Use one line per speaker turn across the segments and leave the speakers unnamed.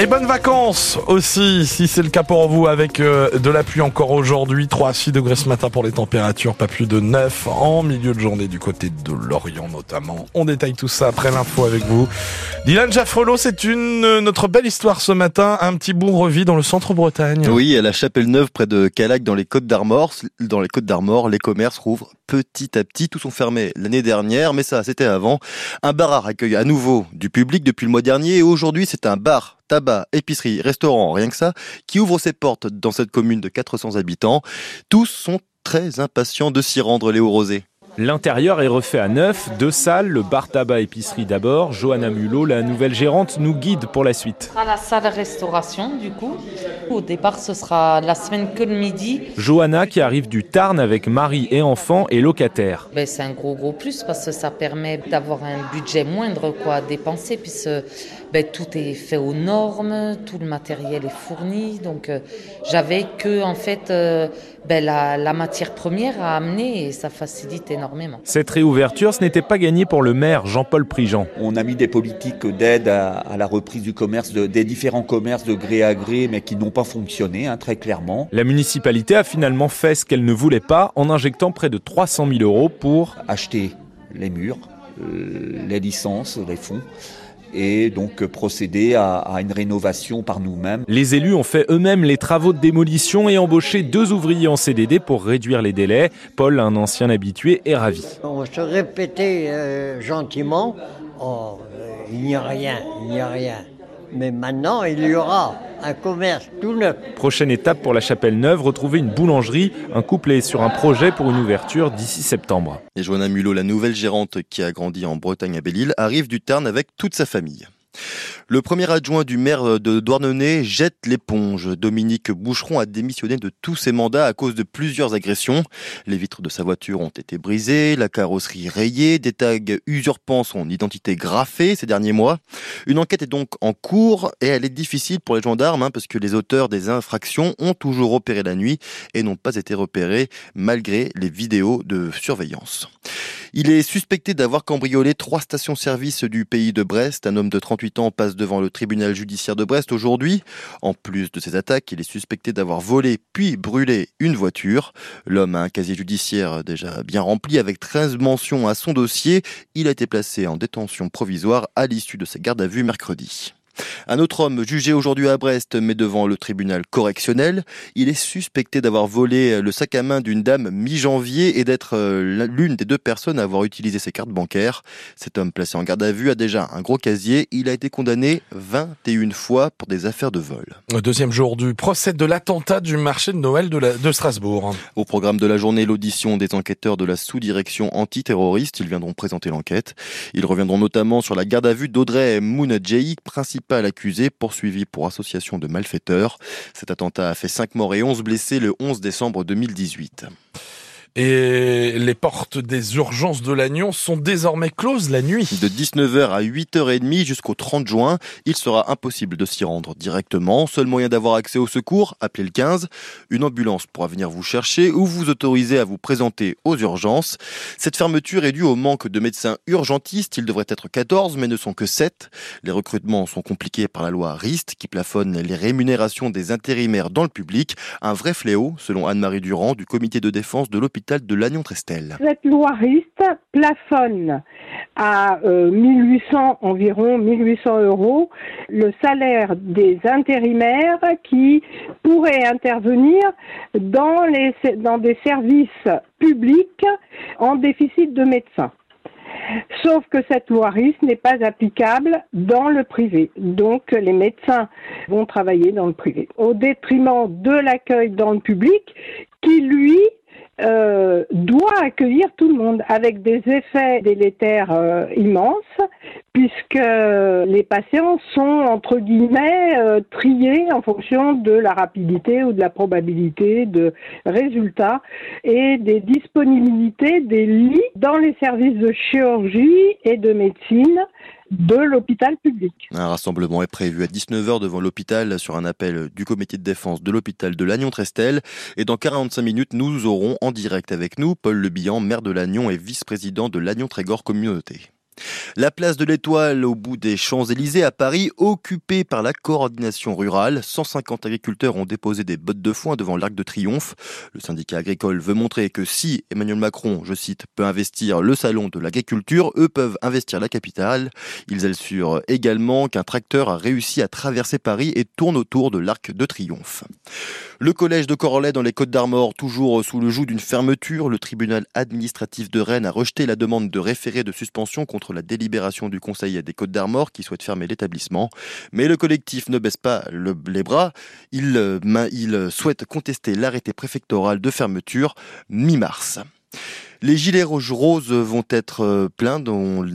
Et bonnes vacances aussi, si c'est le cas pour vous, avec euh, de la pluie encore aujourd'hui. 3 à 6 degrés ce matin pour les températures, pas plus de 9 en milieu de journée du côté de Lorient notamment. On détaille tout ça après l'info avec vous. Dylan Jaffrelot, c'est une notre belle histoire ce matin, un petit bout revit dans le centre-Bretagne.
Oui, à la Chapelle Neuve près de Calac dans les Côtes d'Armor. Dans les Côtes d'Armor, les commerces rouvrent petit à petit. Tous sont fermés l'année dernière, mais ça, c'était avant. Un bar accueille à nouveau du public depuis le mois dernier et aujourd'hui, c'est un bar tabac, épicerie, restaurant, rien que ça, qui ouvre ses portes dans cette commune de 400 habitants. Tous sont très impatients de s'y rendre, Léo Rosé.
L'intérieur est refait à neuf, deux salles, le bar tabac épicerie d'abord. Johanna Mulot, la nouvelle gérante, nous guide pour la suite.
À la salle restauration, du coup. Au départ, ce sera la semaine que le midi.
Johanna qui arrive du Tarn avec mari et enfants et locataire.
Ben, c'est un gros gros plus parce que ça permet d'avoir un budget moindre quoi, à dépenser puisque ben, tout est fait aux normes, tout le matériel est fourni. Donc euh, j'avais que en fait euh, ben, la, la, matière première à amener et ça facilite énormément.
Cette réouverture, ce n'était pas gagné pour le maire Jean-Paul Prigent.
On a mis des politiques d'aide à, à, la reprise du commerce, de, des différents commerces de gré à gré, mais qui n'ont pas fonctionné, hein, très clairement.
La municipalité a finalement fait ce qu'elle ne voulait pas en injectant près de 300 000 euros pour
acheter les murs, euh, les licences, les fonds et donc procéder à, à une rénovation par nous-mêmes.
Les élus ont fait eux-mêmes les travaux de démolition et embauché deux ouvriers en CDD pour réduire les délais. Paul, un ancien habitué, est ravi.
On se répétait euh, gentiment, oh, euh, il n'y a rien, il n'y a rien. Mais maintenant, il y aura un commerce tout neuf.
Prochaine étape pour la Chapelle Neuve, retrouver une boulangerie. Un couple est sur un projet pour une ouverture d'ici septembre.
Et Joanna Mulot, la nouvelle gérante qui a grandi en Bretagne à Belle-Île, arrive du Tarn avec toute sa famille. Le premier adjoint du maire de Douarnenez jette l'éponge. Dominique Boucheron a démissionné de tous ses mandats à cause de plusieurs agressions. Les vitres de sa voiture ont été brisées, la carrosserie rayée, des tags usurpant son identité graffée ces derniers mois. Une enquête est donc en cours et elle est difficile pour les gendarmes hein, parce que les auteurs des infractions ont toujours opéré la nuit et n'ont pas été repérés malgré les vidéos de surveillance. Il est suspecté d'avoir cambriolé trois stations-service du pays de Brest. Un homme de 38 ans passe devant le tribunal judiciaire de Brest aujourd'hui. En plus de ces attaques, il est suspecté d'avoir volé puis brûlé une voiture. L'homme a un casier judiciaire déjà bien rempli avec 13 mentions à son dossier. Il a été placé en détention provisoire à l'issue de sa garde à vue mercredi. Un autre homme jugé aujourd'hui à Brest, mais devant le tribunal correctionnel, il est suspecté d'avoir volé le sac à main d'une dame mi-janvier et d'être l'une des deux personnes à avoir utilisé ses cartes bancaires. Cet homme placé en garde à vue a déjà un gros casier. Il a été condamné 21 fois pour des affaires de vol.
Deuxième jour du procès de l'attentat du marché de Noël de, la, de Strasbourg.
Au programme de la journée, l'audition des enquêteurs de la sous-direction antiterroriste. Ils viendront présenter l'enquête. Ils reviendront notamment sur la garde à vue d'Audrey Mounadjei, principal accusé poursuivi pour association de malfaiteurs. Cet attentat a fait 5 morts et 11 blessés le 11 décembre 2018.
Et les portes des urgences de Lannion sont désormais closes la nuit.
De 19h à 8h30 jusqu'au 30 juin, il sera impossible de s'y rendre directement. Seul moyen d'avoir accès au secours, appelez le 15. Une ambulance pourra venir vous chercher ou vous autoriser à vous présenter aux urgences. Cette fermeture est due au manque de médecins urgentistes. Ils devraient être 14 mais ne sont que 7. Les recrutements sont compliqués par la loi RIST qui plafonne les rémunérations des intérimaires dans le public. Un vrai fléau, selon Anne-Marie Durand du comité de défense de l'hôpital de Lannion-Trestel.
Cette loi RIST plafonne à euh, 1800 environ 1800 euros le salaire des intérimaires qui pourraient intervenir dans, les, dans des services publics en déficit de médecins. Sauf que cette loi RIS n'est pas applicable dans le privé. Donc les médecins vont travailler dans le privé, au détriment de l'accueil dans le public qui, lui, euh, doit accueillir tout le monde avec des effets délétères euh, immenses puisque les patients sont entre guillemets euh, triés en fonction de la rapidité ou de la probabilité de résultats et des disponibilités des lits dans les services de chirurgie et de médecine de l'hôpital public.
Un rassemblement est prévu à 19h devant l'hôpital sur un appel du comité de défense de l'hôpital de Lannion-Trestel. Et dans 45 minutes, nous aurons en direct avec nous Paul Lebihan, maire de Lannion et vice-président de Lannion-Trégor Communauté. La place de l'Étoile au bout des Champs-Élysées à Paris, occupée par la coordination rurale. 150 agriculteurs ont déposé des bottes de foin devant l'Arc de Triomphe. Le syndicat agricole veut montrer que si Emmanuel Macron, je cite, peut investir le salon de l'agriculture, eux peuvent investir la capitale. Ils assurent également qu'un tracteur a réussi à traverser Paris et tourne autour de l'Arc de Triomphe. Le collège de Corlay dans les Côtes d'Armor, toujours sous le joug d'une fermeture, le tribunal administratif de Rennes a rejeté la demande de référé de suspension contre la délibération du Conseil des Côtes d'Armor qui souhaite fermer l'établissement. Mais le collectif ne baisse pas les bras. Il, il souhaite contester l'arrêté préfectoral de fermeture mi-mars. Les gilets roses vont être euh, pleins. Dont,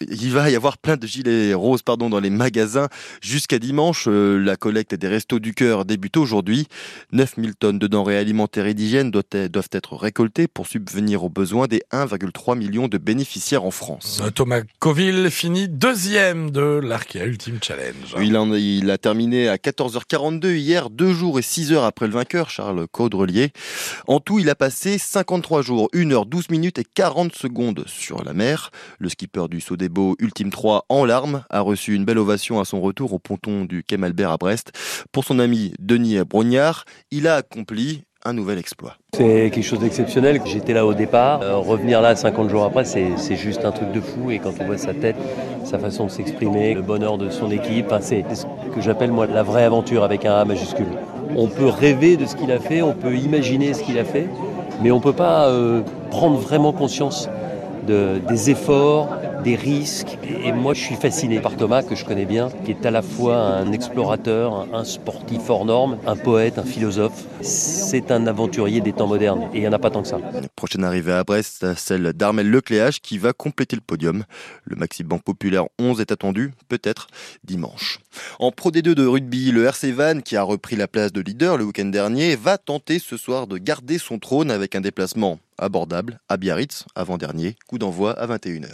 il va y avoir plein de gilets roses pardon, dans les magasins jusqu'à dimanche. Euh, la collecte des restos du cœur débute aujourd'hui. 9000 tonnes de denrées alimentaires et d'hygiène doivent être récoltées pour subvenir aux besoins des 1,3 million de bénéficiaires en France.
Euh, Thomas Coville finit deuxième de l'Arkea Ultimate Challenge.
Il, en, il a terminé à 14h42 hier, deux jours et 6 heures après le vainqueur, Charles Caudrelier. En tout, il a passé 53 jours, 1 h 12 minutes et 40 secondes sur la mer. Le skipper du Sodebo Ultime 3 en larmes a reçu une belle ovation à son retour au ponton du Quai Malbert à Brest. Pour son ami Denis Brognard, il a accompli un nouvel exploit.
C'est quelque chose d'exceptionnel. J'étais là au départ. Euh, revenir là 50 jours après, c'est juste un truc de fou. Et quand on voit sa tête, sa façon de s'exprimer, le bonheur de son équipe, c'est ce que j'appelle moi la vraie aventure avec un A majuscule. On peut rêver de ce qu'il a fait, on peut imaginer ce qu'il a fait, mais on ne peut pas euh, prendre vraiment conscience de, des efforts, des risques. Et moi, je suis fasciné par Thomas, que je connais bien, qui est à la fois un explorateur, un sportif hors norme, un poète, un philosophe. C'est un aventurier des temps modernes, et il n'y en a pas tant que ça.
prochaine arrivée à Brest, celle d'Armel Lecléage, qui va compléter le podium. Le Maxi Banque Populaire 11 est attendu, peut-être dimanche. En Pro D2 de rugby, le RC Van, qui a repris la place de leader le week-end dernier, va tenter ce soir de garder son trône avec un déplacement abordable à Biarritz, avant-dernier, coup d'envoi à 21h.